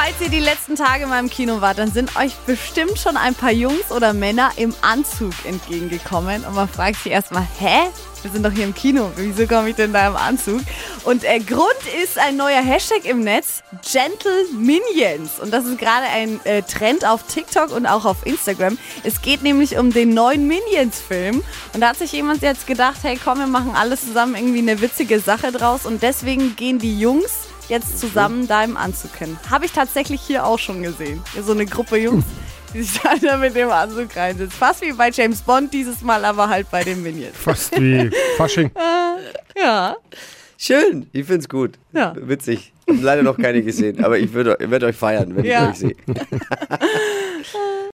Falls ihr die letzten Tage mal im Kino wart, dann sind euch bestimmt schon ein paar Jungs oder Männer im Anzug entgegengekommen. Und man fragt sich erstmal, hä? Wir sind doch hier im Kino. Wieso komme ich denn da im Anzug? Und der Grund ist ein neuer Hashtag im Netz, Gentle Minions. Und das ist gerade ein äh, Trend auf TikTok und auch auf Instagram. Es geht nämlich um den neuen Minions-Film. Und da hat sich jemand jetzt gedacht, hey komm, wir machen alles zusammen irgendwie eine witzige Sache draus. Und deswegen gehen die Jungs jetzt zusammen da im Anzug hin. Habe ich tatsächlich hier auch schon gesehen. So eine Gruppe Jungs, die sich da mit dem Anzug reinsitzen. Fast wie bei James Bond dieses Mal, aber halt bei den Minions. Fast wie Fasching. Ja. Schön, ich find's gut. Ja. Witzig. Hab leider noch keine gesehen, aber ich würde werd euch feiern, wenn Ja. ich euch sehe.